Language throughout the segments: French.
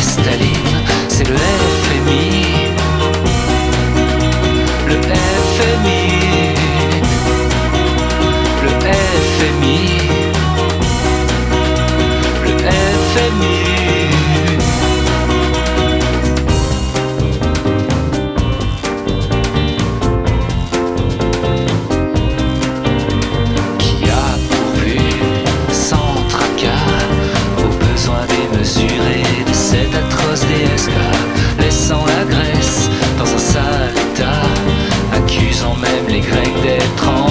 Staline, c'est le FMI. Le FMI. Le FMI. Le FMI. Grecs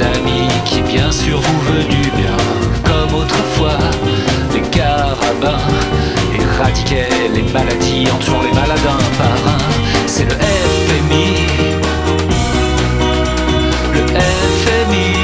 d'amis qui bien sûr vous veut du bien comme autrefois. Les carabins éradiquaient les maladies en tuant les maladins par un. C'est le FMI le FMI